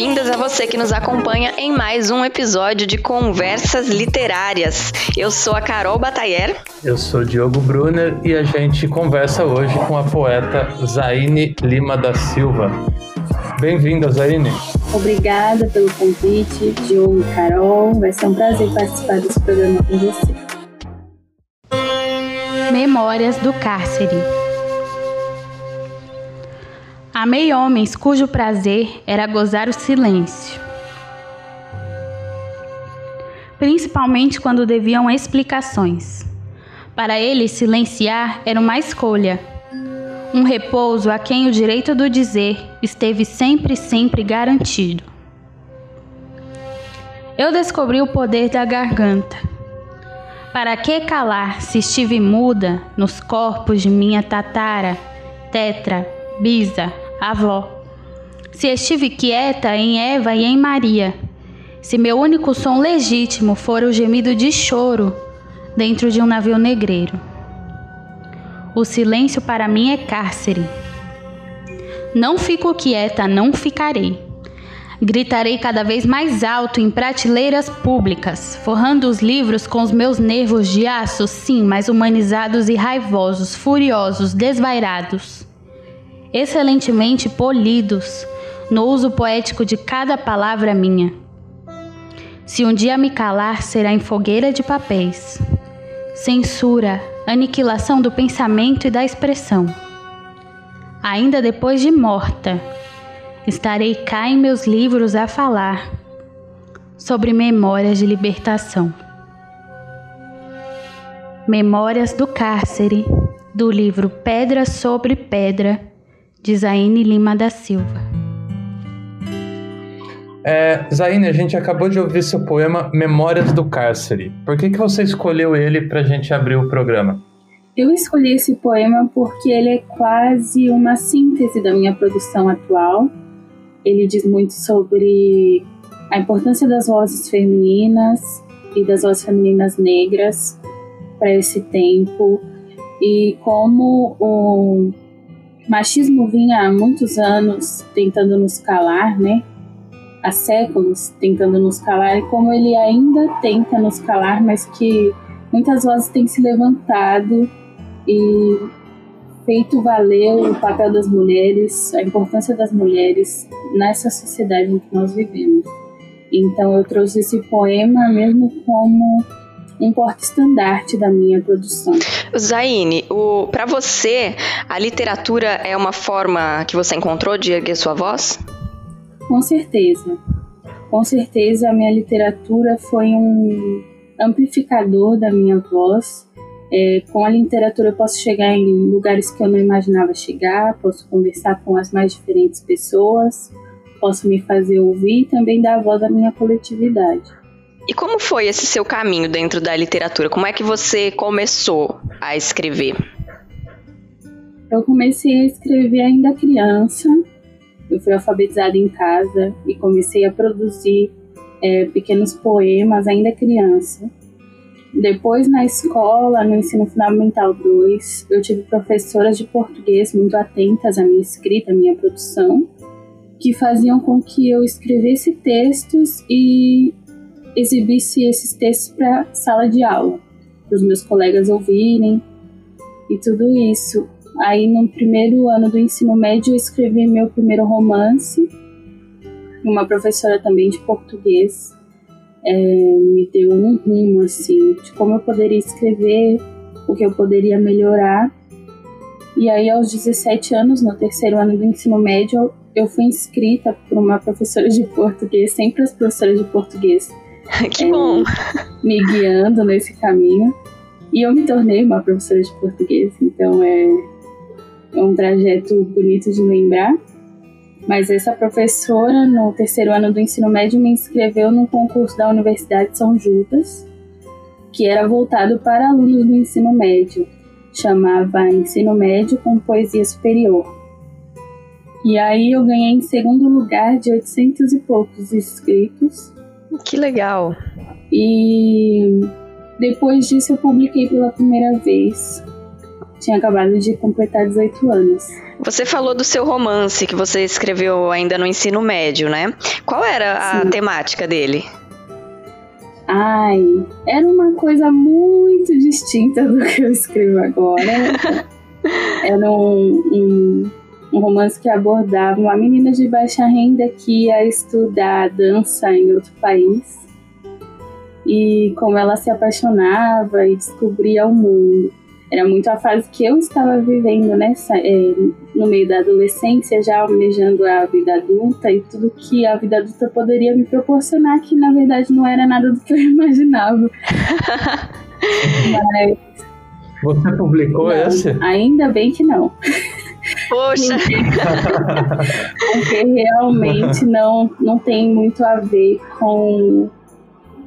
boas-vindas a você que nos acompanha em mais um episódio de Conversas Literárias. Eu sou a Carol Batayer. Eu sou Diogo Brunner e a gente conversa hoje com a poeta Zaine Lima da Silva. Bem-vinda, Zaine. Obrigada pelo convite, Diogo e Carol. Vai ser um prazer participar desse programa com você. Memórias do Cárcere Amei homens cujo prazer era gozar o silêncio, principalmente quando deviam explicações. Para eles, silenciar era uma escolha, um repouso a quem o direito do dizer esteve sempre, sempre garantido. Eu descobri o poder da garganta. Para que calar se estive muda nos corpos de minha tatara, tetra, bisa, avó. Se estive quieta em Eva e em Maria, se meu único som legítimo for o gemido de choro dentro de um navio negreiro. O silêncio para mim é cárcere. Não fico quieta, não ficarei. Gritarei cada vez mais alto em prateleiras públicas, forrando os livros com os meus nervos de aço, sim, mais humanizados e raivosos, furiosos, desvairados excelentemente polidos no uso poético de cada palavra minha. Se um dia me calar, será em fogueira de papéis. Censura, aniquilação do pensamento e da expressão. Ainda depois de morta, estarei cá em meus livros a falar sobre memórias de libertação. Memórias do Cárcere, do livro Pedra sobre Pedra, de Zaine Lima da Silva. É, Zaine, a gente acabou de ouvir seu poema Memórias do Cárcere. Por que, que você escolheu ele para a gente abrir o programa? Eu escolhi esse poema porque ele é quase uma síntese da minha produção atual. Ele diz muito sobre a importância das vozes femininas e das vozes femininas negras para esse tempo e como o machismo vinha há muitos anos tentando nos calar, né? Há séculos tentando nos calar, e como ele ainda tenta nos calar, mas que muitas vozes têm se levantado e feito valer o papel das mulheres, a importância das mulheres nessa sociedade em que nós vivemos. Então eu trouxe esse poema mesmo como um porta-estandarte da minha produção. Zaine, para você, a literatura é uma forma que você encontrou de erguer sua voz? Com certeza. Com certeza a minha literatura foi um amplificador da minha voz. É, com a literatura eu posso chegar em lugares que eu não imaginava chegar, posso conversar com as mais diferentes pessoas, posso me fazer ouvir e também dar a voz à minha coletividade. E como foi esse seu caminho dentro da literatura? Como é que você começou a escrever? Eu comecei a escrever ainda criança. Eu fui alfabetizada em casa e comecei a produzir é, pequenos poemas ainda criança. Depois, na escola, no ensino fundamental 2, eu tive professoras de português muito atentas à minha escrita, à minha produção, que faziam com que eu escrevesse textos e exibisse esses textos para sala de aula, para os meus colegas ouvirem e tudo isso. Aí no primeiro ano do ensino médio eu escrevi meu primeiro romance. Uma professora também de português é, me deu um rumo assim de como eu poderia escrever, o que eu poderia melhorar. E aí aos 17 anos, no terceiro ano do ensino médio, eu fui inscrita por uma professora de português, sempre as professoras de português que é, bom! Me guiando nesse caminho. E eu me tornei uma professora de português, então é, é um trajeto bonito de lembrar. Mas essa professora, no terceiro ano do ensino médio, me inscreveu num concurso da Universidade de São Judas, que era voltado para alunos do ensino médio. Chamava Ensino Médio com Poesia Superior. E aí eu ganhei em segundo lugar de 800 e poucos inscritos que legal. E depois disso eu publiquei pela primeira vez tinha acabado de completar 18 anos. Você falou do seu romance que você escreveu ainda no ensino médio, né? Qual era a Sim. temática dele? Ai, era uma coisa muito distinta do que eu escrevo agora. era um, um, um romance que abordava uma menina de baixa renda que ia estudar dança em outro país e como ela se apaixonava e descobria o mundo. Era muito a fase que eu estava vivendo nessa, é, no meio da adolescência, já almejando a vida adulta e tudo que a vida adulta poderia me proporcionar, que na verdade não era nada do que eu imaginava. Mas, Você publicou não, esse? Ainda bem que não. Poxa! Porque realmente não, não tem muito a ver com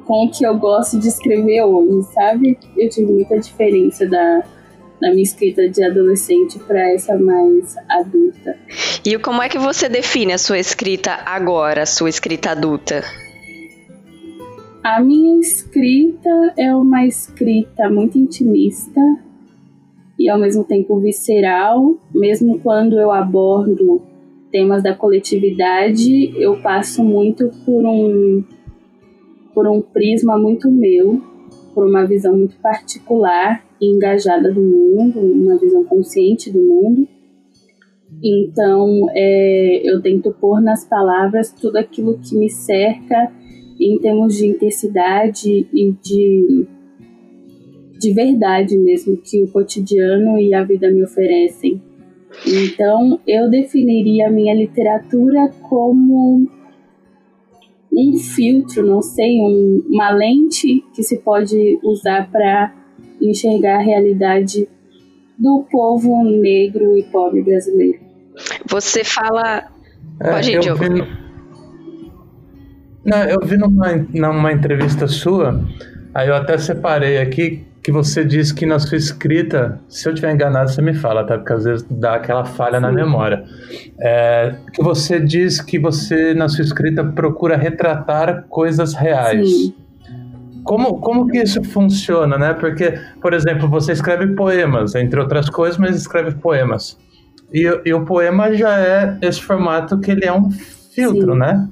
com o que eu gosto de escrever hoje, sabe? Eu tive muita diferença da, da minha escrita de adolescente para essa mais adulta. E como é que você define a sua escrita agora, a sua escrita adulta? A minha escrita é uma escrita muito intimista e ao mesmo tempo visceral, mesmo quando eu abordo temas da coletividade, eu passo muito por um por um prisma muito meu, por uma visão muito particular e engajada do mundo, uma visão consciente do mundo. Então, é, eu tento pôr nas palavras tudo aquilo que me cerca em termos de intensidade e de, de verdade mesmo que o cotidiano e a vida me oferecem. Então, eu definiria a minha literatura como um filtro, não sei, um, uma lente que se pode usar para enxergar a realidade do povo negro e pobre brasileiro. Você fala. É, pode ir, Diogo. Vi... Não, eu vi numa, numa entrevista sua, aí eu até separei aqui que você disse que na sua escrita, se eu tiver enganado, você me fala, tá? Porque às vezes dá aquela falha Sim. na memória. É, que você diz que você, na sua escrita, procura retratar coisas reais. Sim. Como, como que isso funciona, né? Porque, por exemplo, você escreve poemas, entre outras coisas, mas escreve poemas. E, e o poema já é esse formato que ele é um filtro, Sim. né?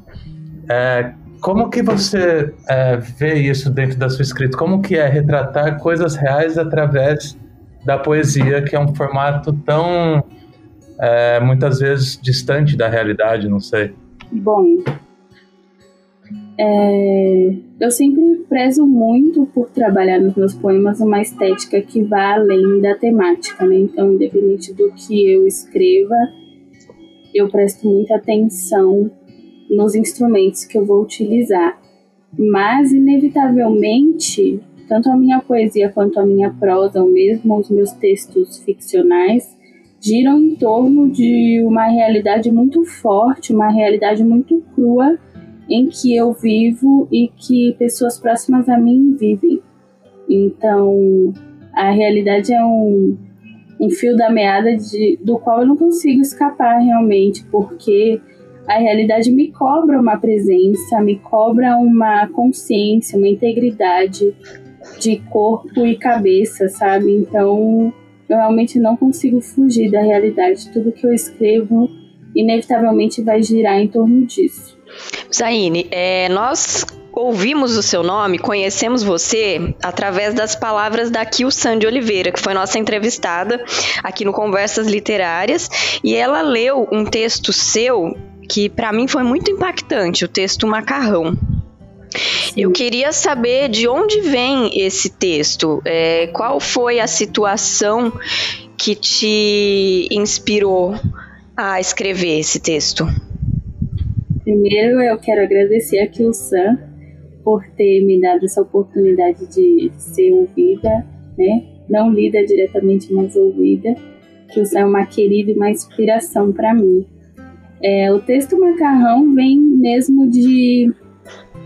É, como que você é, vê isso dentro da sua escrita? Como que é retratar coisas reais através da poesia, que é um formato tão é, muitas vezes distante da realidade, não sei. Bom, é, eu sempre prezo muito por trabalhar nos meus poemas uma estética que vá além da temática, né? Então, independente do que eu escreva, eu presto muita atenção nos instrumentos que eu vou utilizar. Mas, inevitavelmente, tanto a minha poesia quanto a minha prosa, ou mesmo os meus textos ficcionais, giram em torno de uma realidade muito forte, uma realidade muito crua em que eu vivo e que pessoas próximas a mim vivem. Então, a realidade é um, um fio da meada de, do qual eu não consigo escapar realmente, porque a realidade me cobra uma presença, me cobra uma consciência, uma integridade de corpo e cabeça, sabe? Então, eu realmente não consigo fugir da realidade. Tudo que eu escrevo, inevitavelmente, vai girar em torno disso. Zaine, é, nós ouvimos o seu nome, conhecemos você através das palavras da Kil Sandy Oliveira, que foi nossa entrevistada aqui no Conversas Literárias, e ela leu um texto seu que para mim foi muito impactante, o texto Macarrão. Sim. Eu queria saber de onde vem esse texto, é, qual foi a situação que te inspirou a escrever esse texto. Primeiro, eu quero agradecer a Kilsan por ter me dado essa oportunidade de ser ouvida, né? Não lida diretamente, mas ouvida. Kilsan é uma querida e uma inspiração para mim. É, o texto macarrão vem mesmo de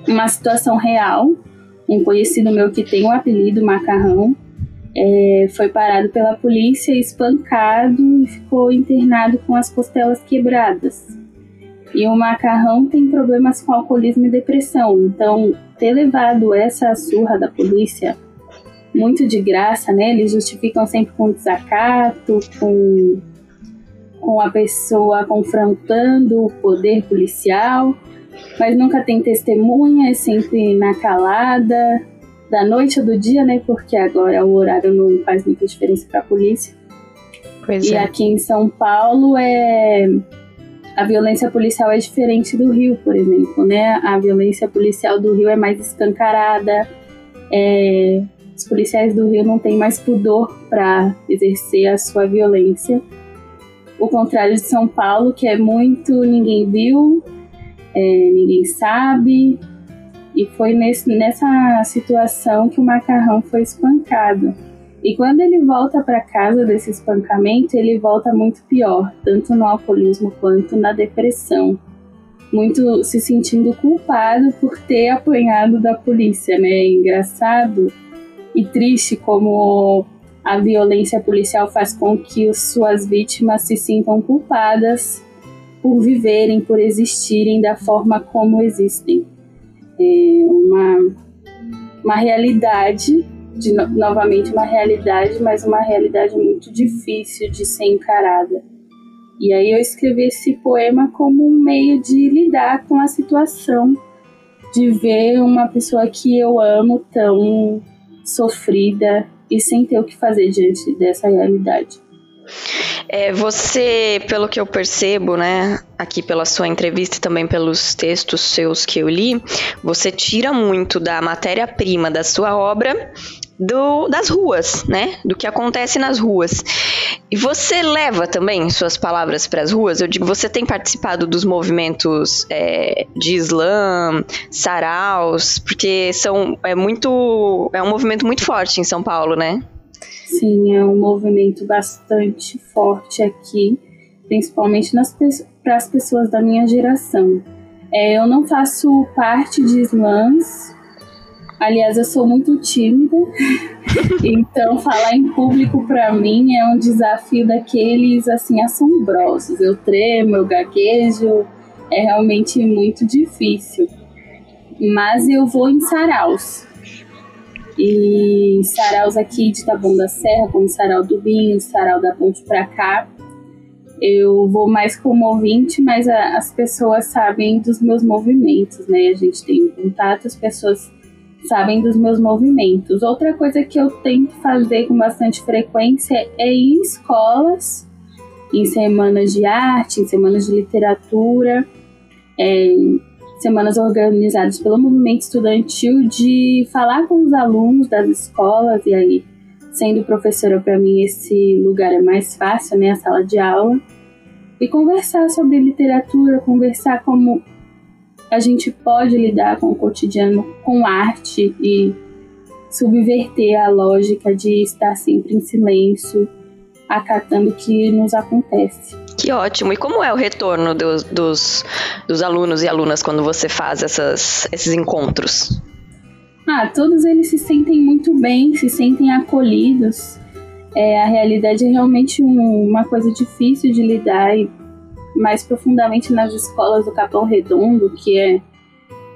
uma situação real. Um conhecido meu que tem o apelido macarrão é, foi parado pela polícia, espancado e ficou internado com as costelas quebradas. E o macarrão tem problemas com alcoolismo e depressão. Então, ter levado essa surra da polícia muito de graça, né? Eles justificam sempre com desacato, com, com a pessoa confrontando o poder policial, mas nunca tem testemunha, é sempre na calada, da noite ou do dia, né? Porque agora o horário não faz muita diferença para a polícia. Pois e é. aqui em São Paulo é a violência policial é diferente do Rio, por exemplo, né? A violência policial do Rio é mais escancarada. É, os policiais do Rio não têm mais pudor para exercer a sua violência. O contrário de São Paulo, que é muito ninguém viu, é, ninguém sabe. E foi nesse, nessa situação que o macarrão foi espancado. E quando ele volta para casa desse espancamento, ele volta muito pior, tanto no alcoolismo quanto na depressão. Muito se sentindo culpado por ter apanhado da polícia, né? É engraçado e triste como a violência policial faz com que suas vítimas se sintam culpadas por viverem, por existirem da forma como existem. É uma, uma realidade de novamente uma realidade, mas uma realidade muito difícil de ser encarada. E aí eu escrevi esse poema como um meio de lidar com a situação, de ver uma pessoa que eu amo tão sofrida e sem ter o que fazer diante dessa realidade. É, você, pelo que eu percebo, né, aqui pela sua entrevista e também pelos textos seus que eu li, você tira muito da matéria-prima da sua obra do, das ruas, né? Do que acontece nas ruas. E você leva também suas palavras para as ruas? Eu digo, você tem participado dos movimentos é, de Islã, saraus, porque são é muito é um movimento muito forte em São Paulo, né? Sim, é um movimento bastante forte aqui, principalmente para as pessoas da minha geração. É, eu não faço parte de slams, Aliás, eu sou muito tímida, então falar em público para mim é um desafio daqueles assim assombrosos. Eu tremo, eu gaguejo, é realmente muito difícil. Mas eu vou em saraus. E saraus aqui de Taboão da Serra, como Sarau do Binho, Sarau da Ponte pra cá. Eu vou mais como ouvinte, mas a, as pessoas sabem dos meus movimentos, né? A gente tem contato, as pessoas sabem dos meus movimentos. Outra coisa que eu tento fazer com bastante frequência é ir em escolas, em semanas de arte, em semanas de literatura, é, semanas organizadas pelo movimento estudantil, de falar com os alunos das escolas, e aí, sendo professora, para mim esse lugar é mais fácil, né, a sala de aula, e conversar sobre literatura, conversar como a gente pode lidar com o cotidiano com arte e subverter a lógica de estar sempre em silêncio, acatando o que nos acontece. Que ótimo! E como é o retorno dos, dos, dos alunos e alunas quando você faz essas, esses encontros? Ah, todos eles se sentem muito bem, se sentem acolhidos. É, a realidade é realmente um, uma coisa difícil de lidar e mais profundamente nas escolas do Capão Redondo, que é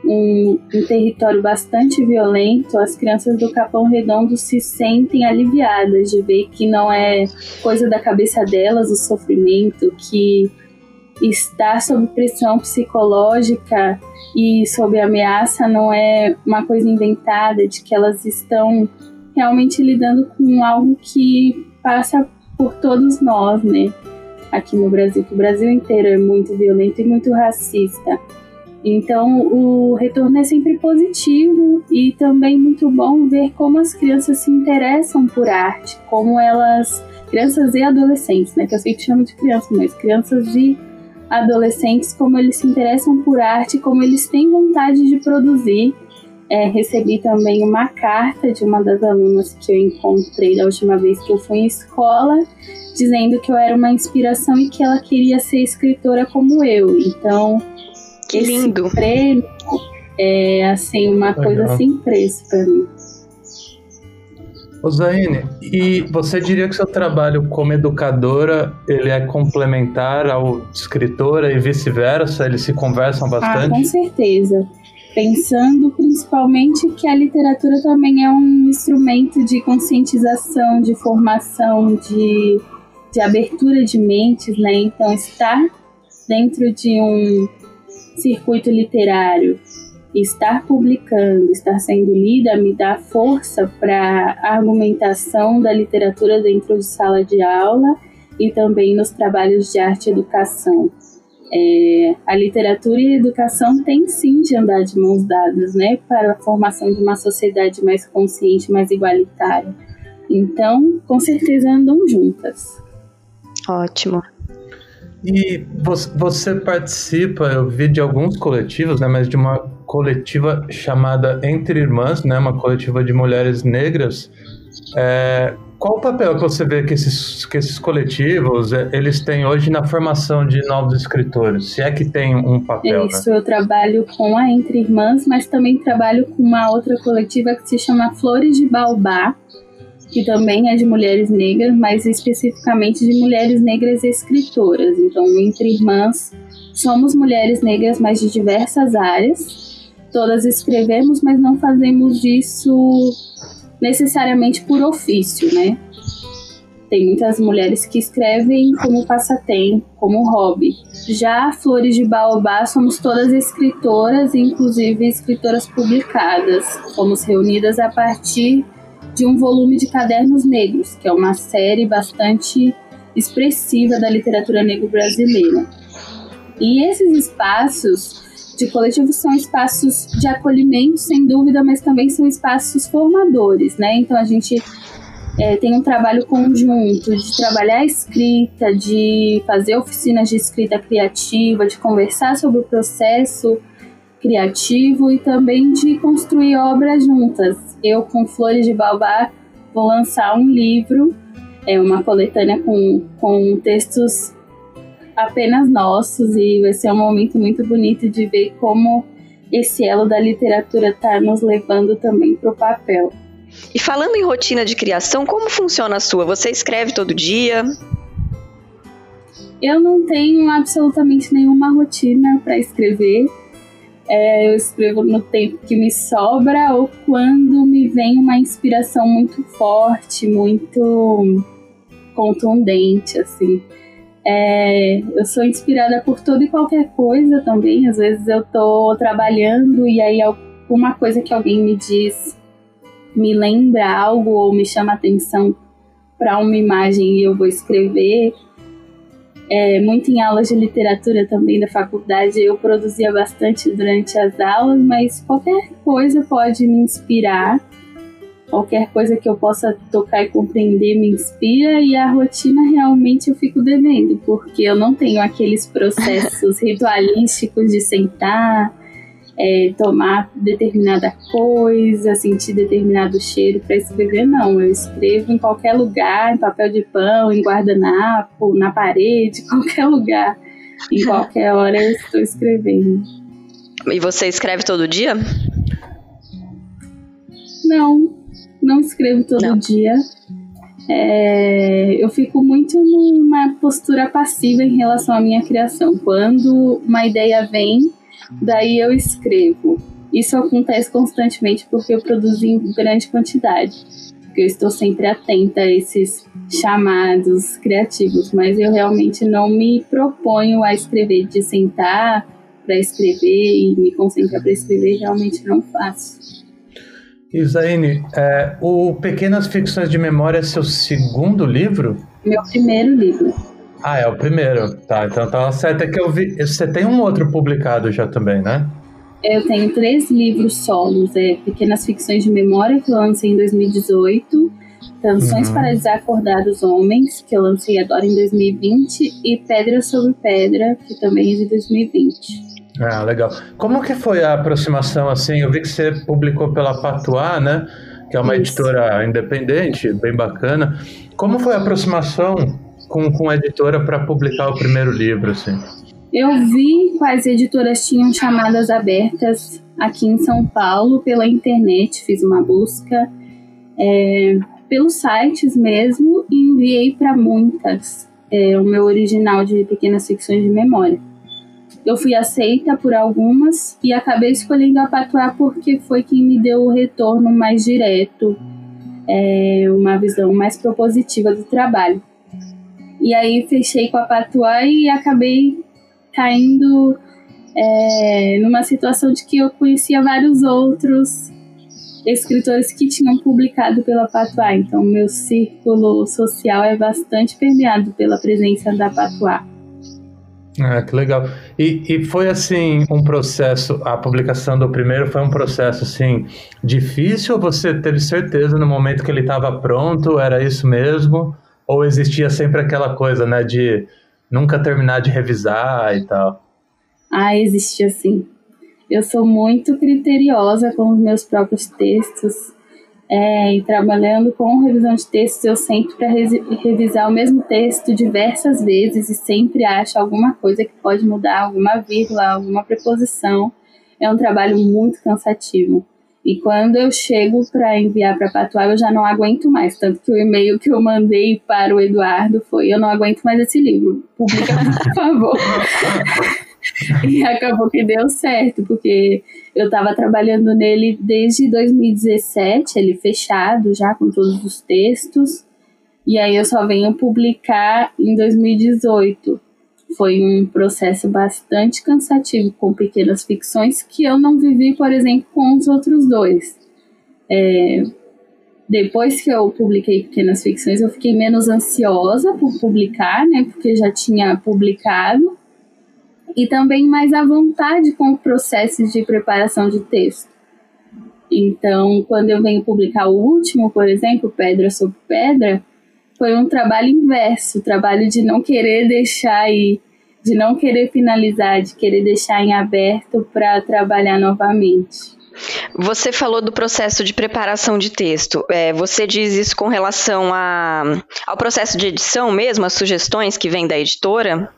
um, um, território bastante violento, as crianças do Capão Redondo se sentem aliviadas de ver que não é coisa da cabeça delas o sofrimento, que estar sob pressão psicológica e sob ameaça não é uma coisa inventada, de que elas estão realmente lidando com algo que passa por todos nós, né? Aqui no Brasil, que o Brasil inteiro é muito violento e muito racista. Então, o retorno é sempre positivo e também muito bom ver como as crianças se interessam por arte, como elas, crianças e adolescentes, né, que eu sempre chamo de crianças, mas crianças de adolescentes, como eles se interessam por arte, como eles têm vontade de produzir. É, recebi também uma carta de uma das alunas que eu encontrei da última vez que eu fui em escola, dizendo que eu era uma inspiração e que ela queria ser escritora como eu. Então, que esse lindo. prêmio é assim uma Legal. coisa sem preço para mim. Osaine, e você diria que seu trabalho como educadora ele é complementar ao escritora e vice-versa? Eles se conversam bastante? Ah, com certeza. Pensando principalmente que a literatura também é um instrumento de conscientização, de formação, de, de abertura de mentes, né? Então, estar dentro de um circuito literário, estar publicando, estar sendo lida, me dá força para a argumentação da literatura dentro de sala de aula e também nos trabalhos de arte e educação. É, a literatura e a educação têm sim de andar de mãos dadas, né, para a formação de uma sociedade mais consciente, mais igualitária. Então, com certeza andam juntas. Ótimo. E você participa, eu vi de alguns coletivos, né, mas de uma coletiva chamada Entre Irmãs, né, uma coletiva de mulheres negras. É, qual o papel que você vê que esses, que esses coletivos é, eles têm hoje na formação de novos escritores? Se é que tem um papel. É isso, né? eu trabalho com a Entre Irmãs, mas também trabalho com uma outra coletiva que se chama Flores de Baobá, que também é de mulheres negras, mas especificamente de mulheres negras escritoras. Então, Entre Irmãs, somos mulheres negras, mas de diversas áreas. Todas escrevemos, mas não fazemos isso necessariamente por ofício, né? Tem muitas mulheres que escrevem como passatempo, como hobby. Já Flores de Baobá somos todas escritoras, inclusive escritoras publicadas. Fomos reunidas a partir de um volume de Cadernos Negros, que é uma série bastante expressiva da literatura negro brasileira. E esses espaços de coletivo são espaços de acolhimento, sem dúvida, mas também são espaços formadores, né? Então a gente é, tem um trabalho conjunto de trabalhar a escrita, de fazer oficinas de escrita criativa, de conversar sobre o processo criativo e também de construir obras juntas. Eu, com Flores de Baobá, vou lançar um livro, é uma coletânea com, com textos apenas nossos e vai ser um momento muito bonito de ver como esse elo da literatura está nos levando também para o papel. E falando em rotina de criação, como funciona a sua? Você escreve todo dia? Eu não tenho absolutamente nenhuma rotina para escrever. É, eu escrevo no tempo que me sobra ou quando me vem uma inspiração muito forte, muito contundente, assim. É, eu sou inspirada por tudo e qualquer coisa também. Às vezes eu tô trabalhando e aí alguma coisa que alguém me diz me lembra algo ou me chama atenção para uma imagem e eu vou escrever. É, muito em aulas de literatura também da faculdade eu produzia bastante durante as aulas, mas qualquer coisa pode me inspirar qualquer coisa que eu possa tocar e compreender me inspira e a rotina realmente eu fico devendo, porque eu não tenho aqueles processos ritualísticos de sentar, é, tomar determinada coisa, sentir determinado cheiro para escrever, não. Eu escrevo em qualquer lugar, em papel de pão, em guardanapo, na parede, qualquer lugar. Em qualquer hora eu estou escrevendo. E você escreve todo dia? Não, não escrevo todo não. dia. É, eu fico muito numa postura passiva em relação à minha criação. Quando uma ideia vem, daí eu escrevo. Isso acontece constantemente porque eu produzo em grande quantidade. Porque eu estou sempre atenta a esses chamados criativos, mas eu realmente não me proponho a escrever, de sentar para escrever e me concentrar para escrever, realmente não faço. Isaine, é, o Pequenas Ficções de Memória é seu segundo livro? Meu primeiro livro. Ah, é o primeiro. Tá, então tá certo. É que eu vi. Você tem um outro publicado já também, né? Eu tenho três livros solos: é Pequenas Ficções de Memória, que eu lancei em 2018, Canções uhum. para Desacordar os Homens, que eu lancei agora em 2020, e Pedra sobre Pedra, que também é de 2020. Ah, legal. Como que foi a aproximação assim? Eu vi que você publicou pela Patuá, né? Que é uma Isso. editora independente, bem bacana. Como foi a aproximação com, com a editora para publicar o primeiro livro, assim? Eu vi quais editoras tinham chamadas abertas aqui em São Paulo pela internet, fiz uma busca é, pelos sites mesmo e enviei para muitas é, o meu original de pequenas ficções de memória. Eu fui aceita por algumas e acabei escolhendo a Patuá porque foi quem me deu o retorno mais direto, é, uma visão mais propositiva do trabalho. E aí fechei com a Patuá e acabei caindo é, numa situação de que eu conhecia vários outros escritores que tinham publicado pela Patuá. Então, meu círculo social é bastante permeado pela presença da Patuá. Ah, que legal. E, e foi assim um processo, a publicação do primeiro foi um processo assim difícil ou você teve certeza no momento que ele estava pronto, era isso mesmo? Ou existia sempre aquela coisa, né, de nunca terminar de revisar e tal? Ah, existia sim. Eu sou muito criteriosa com os meus próprios textos. É, e trabalhando com revisão de textos, eu sempre para revisar o mesmo texto diversas vezes e sempre acho alguma coisa que pode mudar, alguma vírgula, alguma preposição. É um trabalho muito cansativo. E quando eu chego para enviar para Patuá, eu já não aguento mais. Tanto que o e-mail que eu mandei para o Eduardo foi: Eu não aguento mais esse livro. Publica, por favor. e acabou que deu certo, porque eu estava trabalhando nele desde 2017, ele fechado já com todos os textos. E aí eu só venho publicar em 2018 foi um processo bastante cansativo com pequenas ficções que eu não vivi, por exemplo, com os outros dois. É, depois que eu publiquei pequenas ficções, eu fiquei menos ansiosa por publicar, né? Porque já tinha publicado. E também mais à vontade com o processo de preparação de texto. Então, quando eu venho publicar o último, por exemplo, Pedra sobre Pedra, foi um trabalho inverso, trabalho de não querer deixar aí, de não querer finalizar, de querer deixar em aberto para trabalhar novamente. Você falou do processo de preparação de texto. É, você diz isso com relação a, ao processo de edição mesmo, as sugestões que vêm da editora?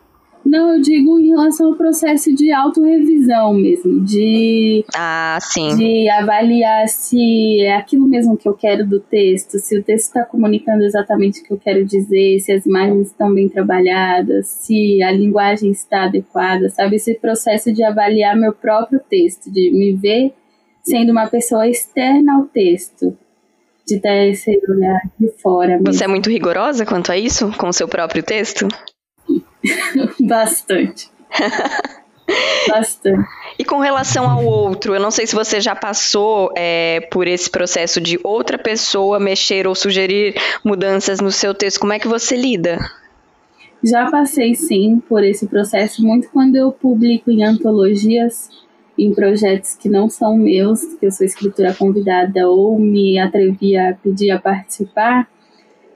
Não, eu digo em relação ao processo de autorrevisão mesmo, de, ah, sim. de avaliar se é aquilo mesmo que eu quero do texto, se o texto está comunicando exatamente o que eu quero dizer, se as imagens estão bem trabalhadas, se a linguagem está adequada, sabe? Esse processo de avaliar meu próprio texto, de me ver sendo uma pessoa externa ao texto, de ter esse olhar de fora. Mesmo. Você é muito rigorosa quanto a isso, com o seu próprio texto? Bastante. Bastante. E com relação ao outro, eu não sei se você já passou é, por esse processo de outra pessoa mexer ou sugerir mudanças no seu texto. Como é que você lida? Já passei sim por esse processo, muito quando eu publico em antologias, em projetos que não são meus, que eu sou escritora convidada ou me atrevi a pedir a participar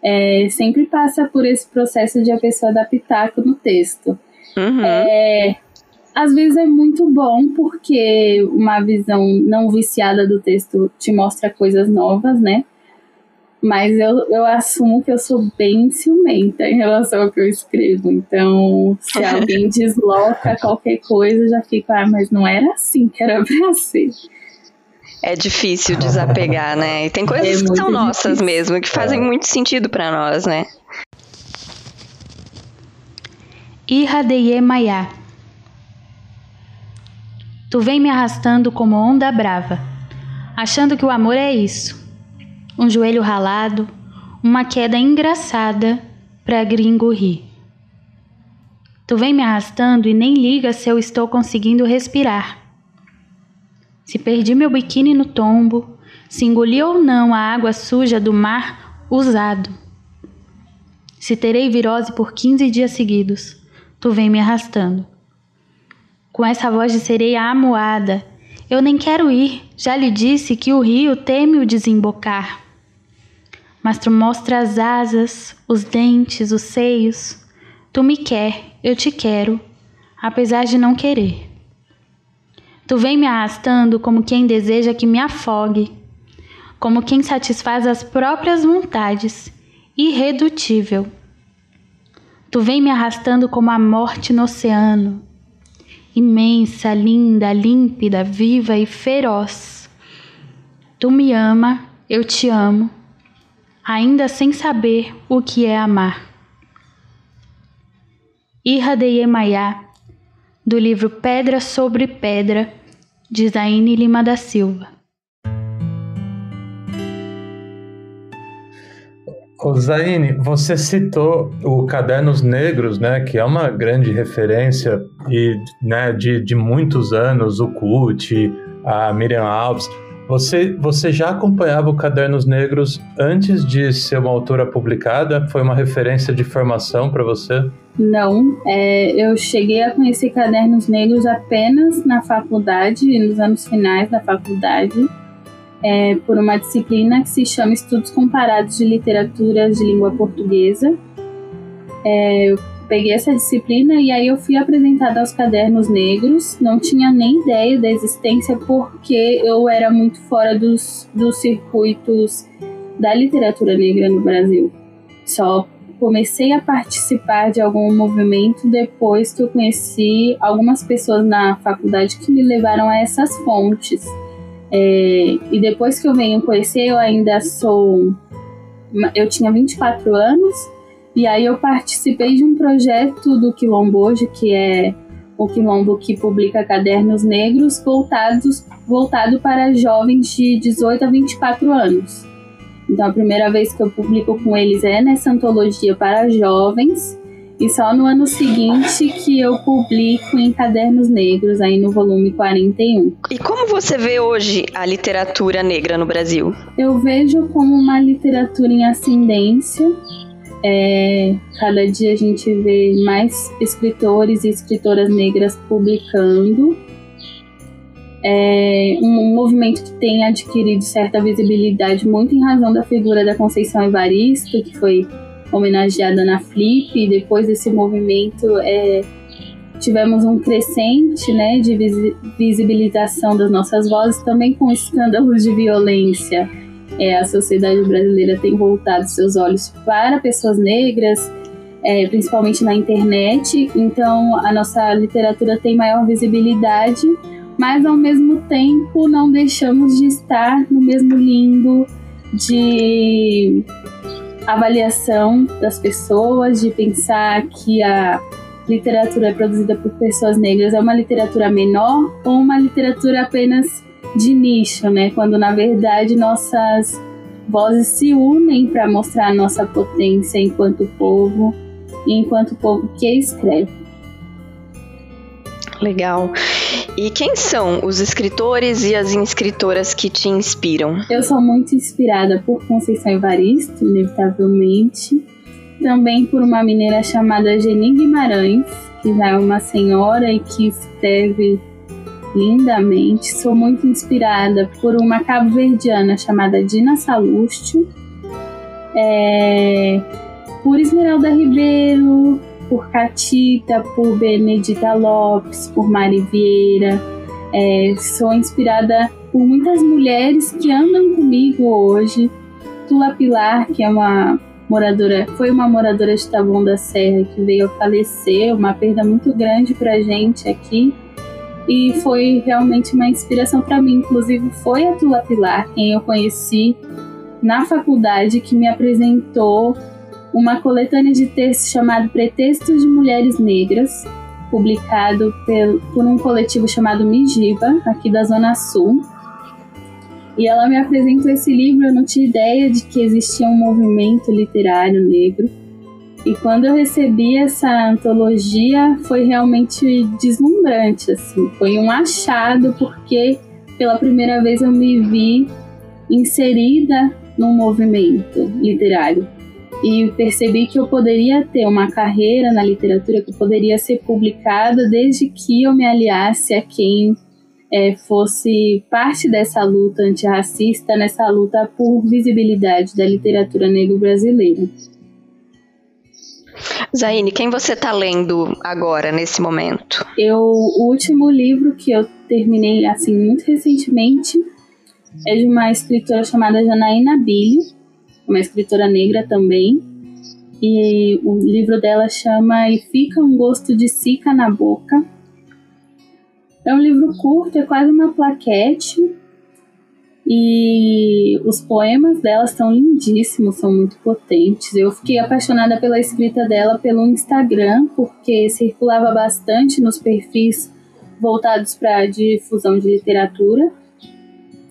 é, sempre passa por esse processo de a pessoa dar pitaco no texto. Uhum. É, às vezes é muito bom porque uma visão não viciada do texto te mostra coisas novas, né? Mas eu, eu assumo que eu sou bem ciumenta em relação ao que eu escrevo. Então, se alguém desloca qualquer coisa, já fico, ah, mas não era assim que era pra ser. É difícil desapegar, né? E tem coisas é que são nossas difícil. mesmo, que fazem é. muito sentido para nós, né? Irradeye Maiá Tu vem me arrastando como onda brava, achando que o amor é isso. Um joelho ralado, uma queda engraçada pra gringo rir. Tu vem me arrastando e nem liga se eu estou conseguindo respirar se perdi meu biquíni no tombo, se engoli ou não a água suja do mar usado. Se terei virose por 15 dias seguidos, tu vem me arrastando. Com essa voz de sereia amuada, eu nem quero ir, já lhe disse que o rio teme o desembocar. Mas tu mostra as asas, os dentes, os seios. Tu me quer, eu te quero, apesar de não querer. Tu vem me arrastando como quem deseja que me afogue, como quem satisfaz as próprias vontades, irredutível. Tu vem me arrastando como a morte no oceano, imensa, linda, límpida, viva e feroz. Tu me ama, eu te amo, ainda sem saber o que é amar. Irra de Yemayá, do livro Pedra sobre Pedra, de Zaine Lima da Silva. Zaine, você citou o Cadernos Negros, né, que é uma grande referência e, né, de, de muitos anos, o Cut, a Miriam Alves. Você, você já acompanhava o Cadernos Negros antes de ser uma autora publicada? Foi uma referência de formação para você? Não, é, eu cheguei a conhecer Cadernos Negros apenas na faculdade, nos anos finais da faculdade é, por uma disciplina que se chama Estudos Comparados de Literaturas de Língua Portuguesa. É, eu peguei essa disciplina e aí eu fui apresentada aos cadernos negros. Não tinha nem ideia da existência porque eu era muito fora dos, dos circuitos da literatura negra no Brasil. Só comecei a participar de algum movimento depois que eu conheci algumas pessoas na faculdade que me levaram a essas fontes. É, e depois que eu venho conhecer, eu ainda sou. Eu tinha 24 anos, e aí eu participei de um projeto do Quilombo hoje, que é o Quilombo que publica cadernos negros voltados voltado para jovens de 18 a 24 anos. Então a primeira vez que eu publico com eles é nessa antologia para jovens e só no ano seguinte que eu publico em Cadernos Negros, aí no volume 41. E como você vê hoje a literatura negra no Brasil? Eu vejo como uma literatura em ascendência. É, cada dia a gente vê mais escritores e escritoras negras publicando. É um movimento que tem adquirido certa visibilidade muito em razão da figura da Conceição Evaristo, que foi homenageada na Flip, e depois desse movimento é, tivemos um crescente né, de visibilização das nossas vozes, também com escândalos de violência. É, a sociedade brasileira tem voltado seus olhos para pessoas negras, é, principalmente na internet, então a nossa literatura tem maior visibilidade, mas ao mesmo tempo não deixamos de estar no mesmo limbo de avaliação das pessoas, de pensar que a literatura produzida por pessoas negras é uma literatura menor ou uma literatura apenas de nicho, né? Quando na verdade nossas vozes se unem para mostrar a nossa potência enquanto povo e enquanto povo que escreve. Legal. E quem são os escritores e as escritoras que te inspiram? Eu sou muito inspirada por Conceição Evaristo, inevitavelmente. Também por uma mineira chamada Geni Guimarães, que já é uma senhora e que escreve lindamente. Sou muito inspirada por uma cabo-verdiana chamada Dina Salustio. É, por Esmeralda Ribeiro, por Catita, por Benedita Lopes, por Mari Vieira. É, sou inspirada por muitas mulheres que andam comigo hoje. Tula Pilar, que é uma moradora, foi uma moradora de Taboão da Serra que veio a falecer, uma perda muito grande pra gente aqui. E foi realmente uma inspiração para mim. Inclusive, foi a Tula Pilar quem eu conheci na faculdade que me apresentou uma coletânea de textos chamado Pretextos de Mulheres Negras, publicado por um coletivo chamado Mijiba, aqui da Zona Sul. E ela me apresentou esse livro, eu não tinha ideia de que existia um movimento literário negro. E quando eu recebi essa antologia, foi realmente deslumbrante, assim. Foi um achado, porque pela primeira vez eu me vi inserida num movimento literário e percebi que eu poderia ter uma carreira na literatura, que poderia ser publicada desde que eu me aliasse a quem é, fosse parte dessa luta antirracista, nessa luta por visibilidade da literatura negro brasileira. Zaine, quem você está lendo agora, nesse momento? Eu, o último livro que eu terminei, assim, muito recentemente, é de uma escritora chamada Janaína Billy, uma escritora negra também. E o livro dela chama E Fica um Gosto de Sica na Boca. É um livro curto, é quase uma plaquete. E os poemas dela são lindíssimos, são muito potentes. Eu fiquei apaixonada pela escrita dela pelo Instagram, porque circulava bastante nos perfis voltados para difusão de literatura.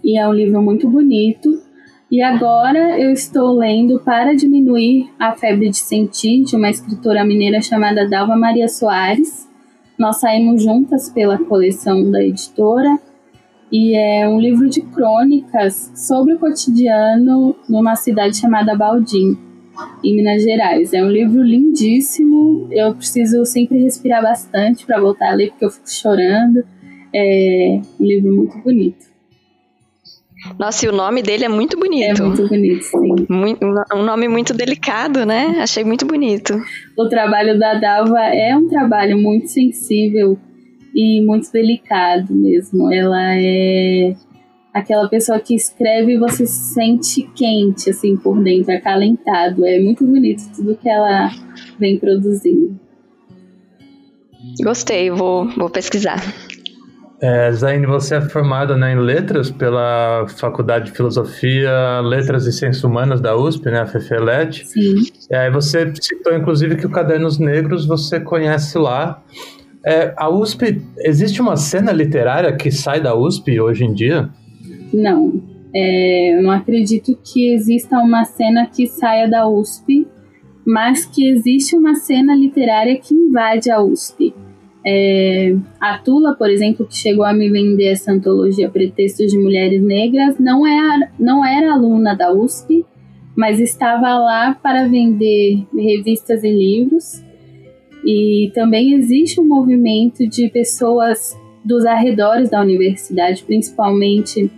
E é um livro muito bonito. E agora eu estou lendo Para Diminuir a Febre de Sentir, de uma escritora mineira chamada Dalva Maria Soares. Nós saímos juntas pela coleção da editora e é um livro de crônicas sobre o cotidiano numa cidade chamada Baldim, em Minas Gerais. É um livro lindíssimo, eu preciso sempre respirar bastante para voltar a ler, porque eu fico chorando. É um livro muito bonito. Nossa, e o nome dele é muito bonito. É muito bonito, sim. Muito, um nome muito delicado, né? Achei muito bonito. O trabalho da Dalva é um trabalho muito sensível e muito delicado mesmo. Ela é aquela pessoa que escreve e você se sente quente, assim, por dentro, acalentado. É muito bonito tudo que ela vem produzindo. Gostei, vou, vou pesquisar. É, Zaine, você é formada né, em letras pela Faculdade de Filosofia, Letras e Ciências Humanas da USP, né, a FEFELET. Sim. E aí você citou, inclusive, que o Cadernos Negros você conhece lá. É, a USP, existe uma cena literária que sai da USP hoje em dia? Não. É, eu não acredito que exista uma cena que saia da USP, mas que existe uma cena literária que invade a USP. É, a Tula, por exemplo, que chegou a me vender essa antologia Pretextos de Mulheres Negras, não, é, não era aluna da USP, mas estava lá para vender revistas e livros. E também existe um movimento de pessoas dos arredores da universidade, principalmente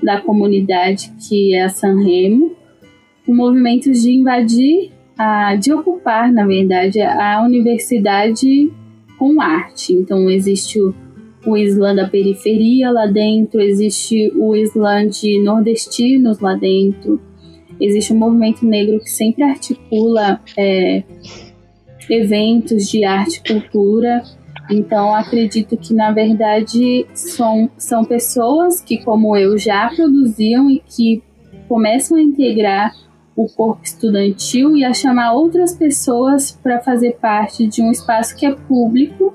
da comunidade que é a San Remo, um movimento de invadir, a, de ocupar, na verdade, a universidade com arte. Então existe o, o Islã da periferia lá dentro, existe o Islã de nordestinos lá dentro, existe um movimento negro que sempre articula é, eventos de arte e cultura. Então, acredito que, na verdade, são, são pessoas que, como eu, já produziam e que começam a integrar o corpo estudantil e a chamar outras pessoas para fazer parte de um espaço que é público,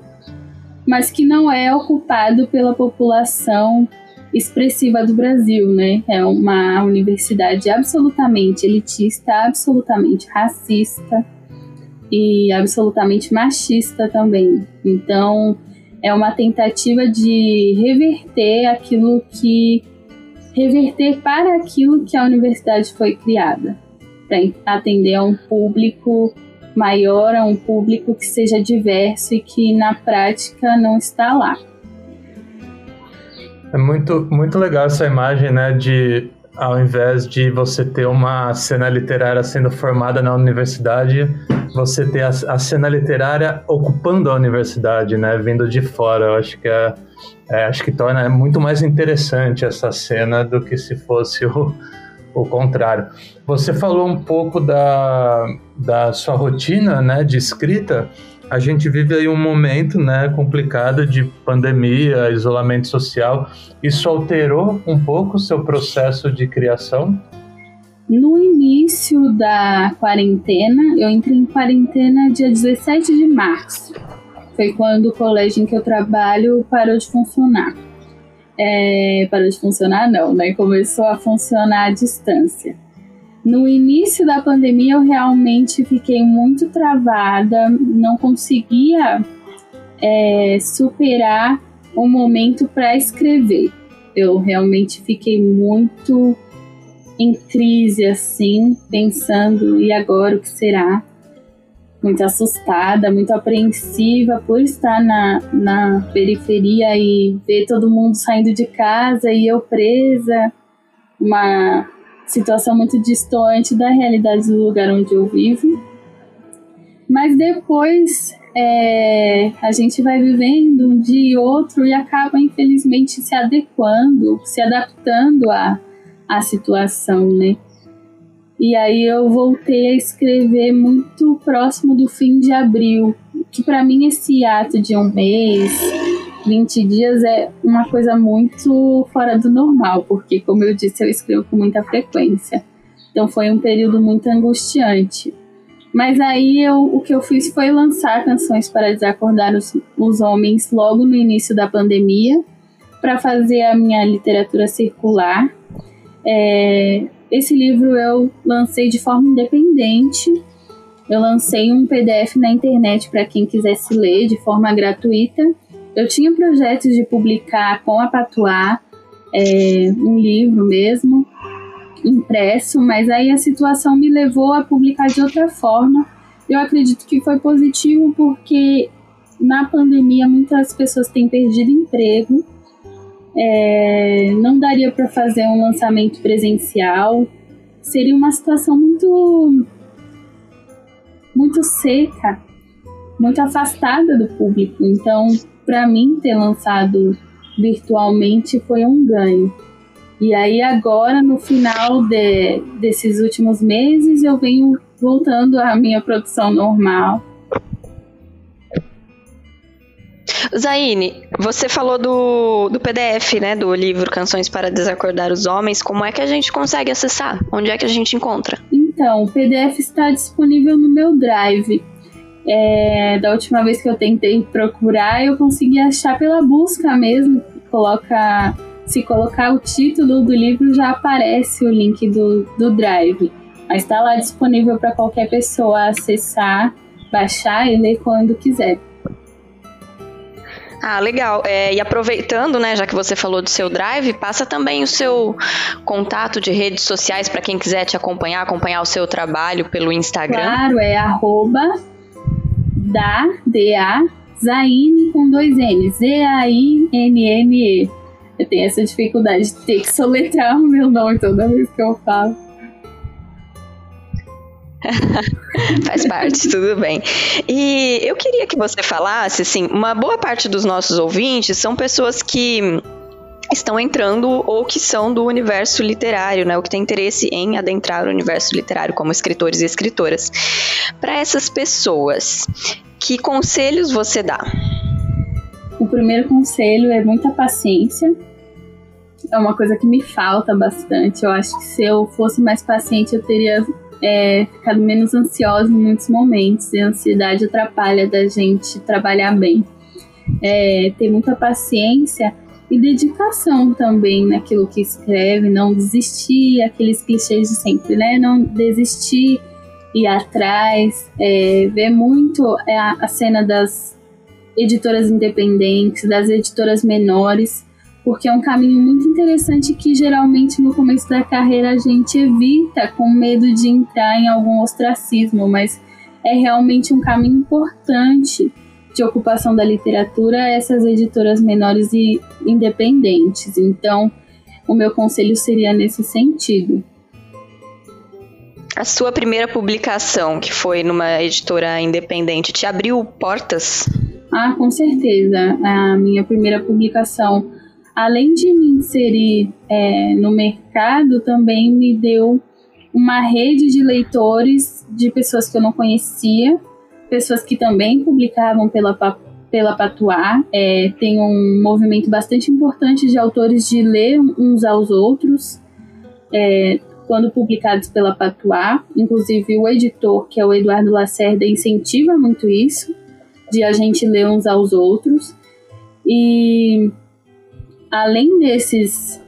mas que não é ocupado pela população expressiva do Brasil, né? É uma universidade absolutamente elitista, absolutamente racista, e absolutamente machista também. Então, é uma tentativa de reverter aquilo que reverter para aquilo que a universidade foi criada, atender a um público maior, a um público que seja diverso e que na prática não está lá. É muito, muito legal essa imagem, né, de ao invés de você ter uma cena literária sendo formada na universidade, você ter a, a, cena literária ocupando a universidade, né, vindo de fora. Eu acho que é, é, acho que torna muito mais interessante essa cena do que se fosse o, o contrário. Você falou um pouco da, da sua rotina, né, de escrita. A gente vive aí um momento, né, complicado de pandemia, isolamento social. Isso alterou um pouco o seu processo de criação? No início da quarentena, eu entrei em quarentena dia 17 de março. Foi quando o colégio em que eu trabalho parou de funcionar. É, parou de funcionar, não, né? Começou a funcionar à distância. No início da pandemia, eu realmente fiquei muito travada, não conseguia é, superar o momento para escrever. Eu realmente fiquei muito em crise, assim, pensando, e agora o que será? Muito assustada, muito apreensiva por estar na, na periferia e ver todo mundo saindo de casa e eu presa. Uma situação muito distante da realidade do lugar onde eu vivo. Mas depois é, a gente vai vivendo um dia e outro e acaba, infelizmente, se adequando, se adaptando a a situação, né? E aí eu voltei a escrever muito próximo do fim de abril, que para mim esse ato de um mês 20 dias é uma coisa muito fora do normal, porque, como eu disse, eu escrevo com muita frequência. Então foi um período muito angustiante. Mas aí eu, o que eu fiz foi lançar canções para desacordar os, os homens logo no início da pandemia, para fazer a minha literatura circular. É, esse livro eu lancei de forma independente. Eu lancei um PDF na internet para quem quisesse ler de forma gratuita. Eu tinha projetos de publicar com a Patuá é, um livro mesmo, impresso, mas aí a situação me levou a publicar de outra forma. Eu acredito que foi positivo porque na pandemia muitas pessoas têm perdido emprego. É, não daria para fazer um lançamento presencial. Seria uma situação muito muito seca, muito afastada do público. Então, para mim ter lançado virtualmente foi um ganho. E aí agora, no final de, desses últimos meses, eu venho voltando à minha produção normal. Zaine, você falou do, do PDF, né, do livro Canções para Desacordar os Homens. Como é que a gente consegue acessar? Onde é que a gente encontra? Então, o PDF está disponível no meu Drive. É, da última vez que eu tentei procurar, eu consegui achar pela busca mesmo. Coloca se colocar o título do livro, já aparece o link do, do Drive. Mas está lá disponível para qualquer pessoa acessar, baixar e ler quando quiser. Ah, legal. É, e aproveitando, né, já que você falou do seu Drive, passa também o seu contato de redes sociais para quem quiser te acompanhar, acompanhar o seu trabalho pelo Instagram. Claro, é arroba da, D-A, Zaine com dois N, Z-A-I-N-N-E. Eu tenho essa dificuldade de ter que soletrar o meu nome toda vez que eu falo. Faz parte, tudo bem. E eu queria que você falasse, assim, uma boa parte dos nossos ouvintes são pessoas que estão entrando ou que são do universo literário, né, ou que têm interesse em adentrar o universo literário como escritores e escritoras. Para essas pessoas, que conselhos você dá? O primeiro conselho é muita paciência. É uma coisa que me falta bastante. Eu acho que se eu fosse mais paciente, eu teria é, menos ansiosa em muitos momentos. E a ansiedade atrapalha da gente trabalhar bem. É, ter muita paciência e dedicação também naquilo que escreve, não desistir, aqueles clichês de sempre, né? Não desistir, ir atrás, é, ver muito a, a cena das editoras independentes, das editoras menores, porque é um caminho muito interessante que geralmente no começo da carreira a gente evita com medo de entrar em algum ostracismo, mas é realmente um caminho importante de ocupação da literatura essas editoras menores e independentes. Então, o meu conselho seria nesse sentido. A sua primeira publicação, que foi numa editora independente, te abriu portas ah, com certeza. A minha primeira publicação, além de me inserir é, no mercado, também me deu uma rede de leitores de pessoas que eu não conhecia, pessoas que também publicavam pela, pela Patuá. É, tem um movimento bastante importante de autores de ler uns aos outros. É, quando publicados pela Patuá, inclusive o editor, que é o Eduardo Lacerda, incentiva muito isso de a gente ler uns aos outros. E além desses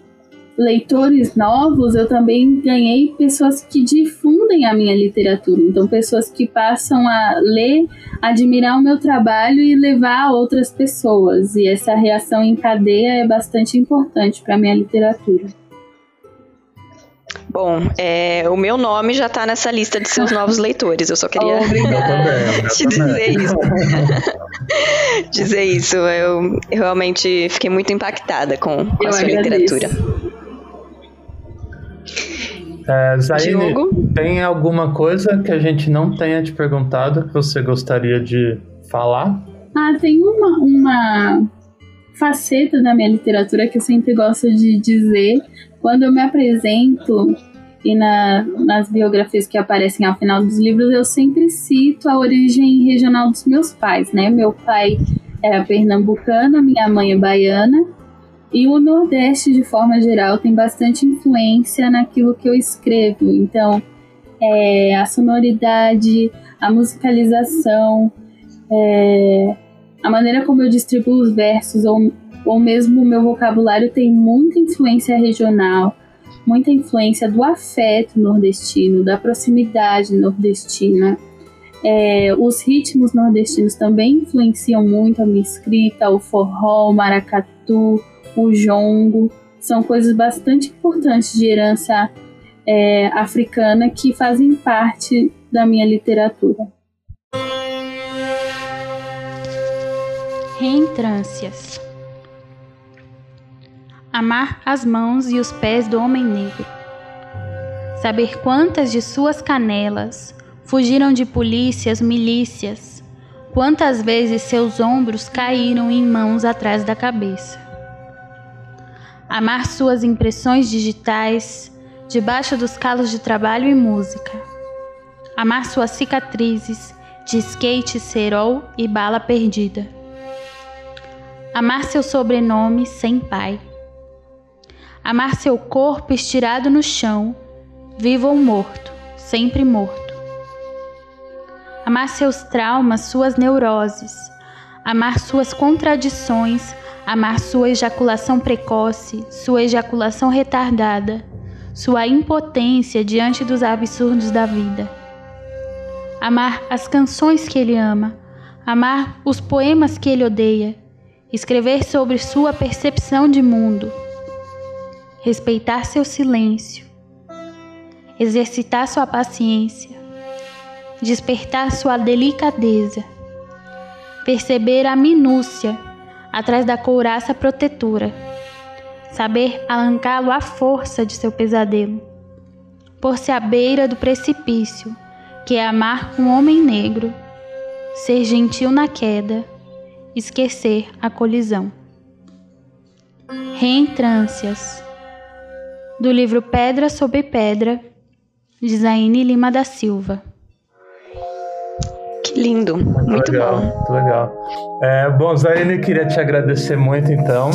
leitores novos, eu também ganhei pessoas que difundem a minha literatura. Então, pessoas que passam a ler, admirar o meu trabalho e levar a outras pessoas. E essa reação em cadeia é bastante importante para a minha literatura. Bom, é, o meu nome já está nessa lista de seus novos leitores. Eu só queria oh, te dizer isso. dizer isso. Eu, eu, realmente fiquei muito impactada com, com a sua agradeço. literatura. É, Zaine, tem alguma coisa que a gente não tenha te perguntado que você gostaria de falar? Ah, tem uma, uma faceta da minha literatura que eu sempre gosto de dizer quando eu me apresento e na, nas biografias que aparecem ao final dos livros, eu sempre cito a origem regional dos meus pais, né? Meu pai é a pernambucana, minha mãe é baiana. E o Nordeste, de forma geral, tem bastante influência naquilo que eu escrevo. Então, é, a sonoridade, a musicalização, é, a maneira como eu distribuo os versos, ou, ou mesmo o meu vocabulário tem muita influência regional, muita influência do afeto nordestino, da proximidade nordestina. É, os ritmos nordestinos também influenciam muito a minha escrita, o forró, o maracatu, o jongo, são coisas bastante importantes de herança é, africana que fazem parte da minha literatura. Reentrâncias Amar as mãos e os pés do homem negro. Saber quantas de suas canelas fugiram de polícias, milícias, quantas vezes seus ombros caíram em mãos atrás da cabeça. Amar suas impressões digitais debaixo dos calos de trabalho e música. Amar suas cicatrizes de skate, cerol e bala perdida. Amar seu sobrenome sem pai. Amar seu corpo estirado no chão, vivo ou morto, sempre morto. Amar seus traumas, suas neuroses. Amar suas contradições, amar sua ejaculação precoce, sua ejaculação retardada, sua impotência diante dos absurdos da vida. Amar as canções que ele ama, amar os poemas que ele odeia, escrever sobre sua percepção de mundo, respeitar seu silêncio, exercitar sua paciência, despertar sua delicadeza, perceber a minúcia atrás da couraça protetora, saber arrancá-lo à força de seu pesadelo, por-se à beira do precipício, que é amar um homem negro, ser gentil na queda, esquecer a colisão. Reentrâncias do livro Pedra sobre Pedra, de Zaine Lima da Silva. Lindo, muito, muito legal, bom. Muito legal. É, bom, Zaine, queria te agradecer muito, então,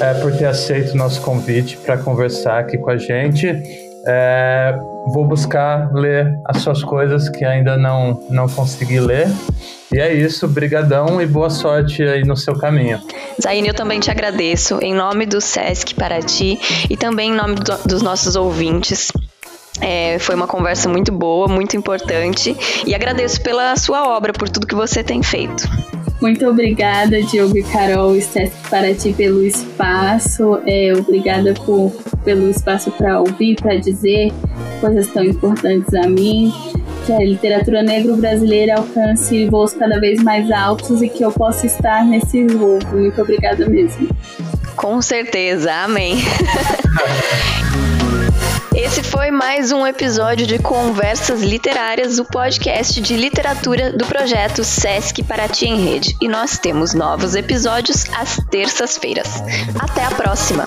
é, por ter aceito o nosso convite para conversar aqui com a gente. É, vou buscar ler as suas coisas que ainda não, não consegui ler. E é isso, brigadão e boa sorte aí no seu caminho. Zaine, eu também te agradeço em nome do SESC Paraty e também em nome do, dos nossos ouvintes. É, foi uma conversa muito boa, muito importante e agradeço pela sua obra, por tudo que você tem feito. Muito obrigada, Diogo e Carol, Sesc Paraty, pelo espaço. É, obrigada por, pelo espaço para ouvir, para dizer coisas tão importantes a mim. Que a literatura negro-brasileira alcance voos cada vez mais altos e que eu possa estar nesse voo. Muito obrigada mesmo. Com certeza, amém. Esse foi mais um episódio de Conversas Literárias, o podcast de literatura do projeto Sesc Paraty em Rede. E nós temos novos episódios às terças-feiras. Até a próxima!